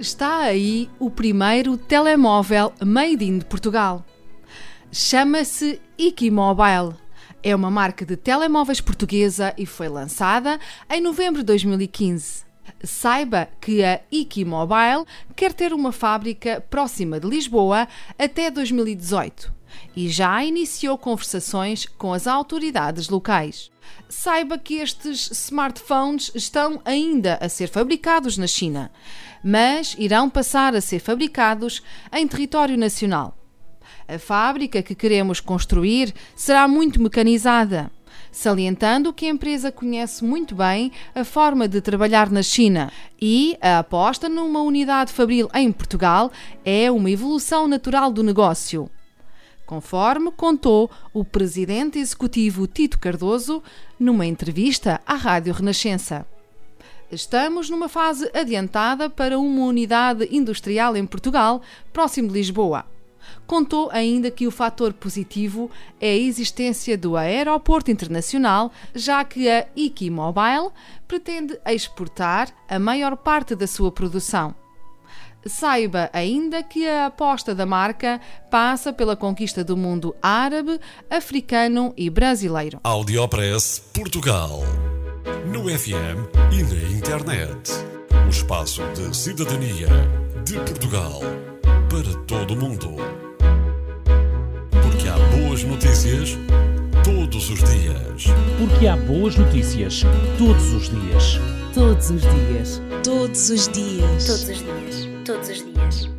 Está aí o primeiro telemóvel made in Portugal. Chama-se Ikimobile. É uma marca de telemóveis portuguesa e foi lançada em novembro de 2015. Saiba que a Ikimobile quer ter uma fábrica próxima de Lisboa até 2018 e já iniciou conversações com as autoridades locais. Saiba que estes smartphones estão ainda a ser fabricados na China, mas irão passar a ser fabricados em território nacional. A fábrica que queremos construir será muito mecanizada, salientando que a empresa conhece muito bem a forma de trabalhar na China e a aposta numa unidade fabril em Portugal é uma evolução natural do negócio conforme contou o presidente executivo Tito Cardoso numa entrevista à Rádio Renascença. Estamos numa fase adiantada para uma unidade industrial em Portugal, próximo de Lisboa. Contou ainda que o fator positivo é a existência do aeroporto internacional, já que a Ikimobile pretende exportar a maior parte da sua produção. Saiba ainda que a aposta da marca passa pela conquista do mundo árabe, africano e brasileiro. Audiopress Portugal. No FM e na internet. O espaço de cidadania de Portugal para todo o mundo. Porque há boas notícias todos os dias. Porque há boas notícias todos os dias. Todos os dias. Todos os dias. Todos os dias. Todos os dias.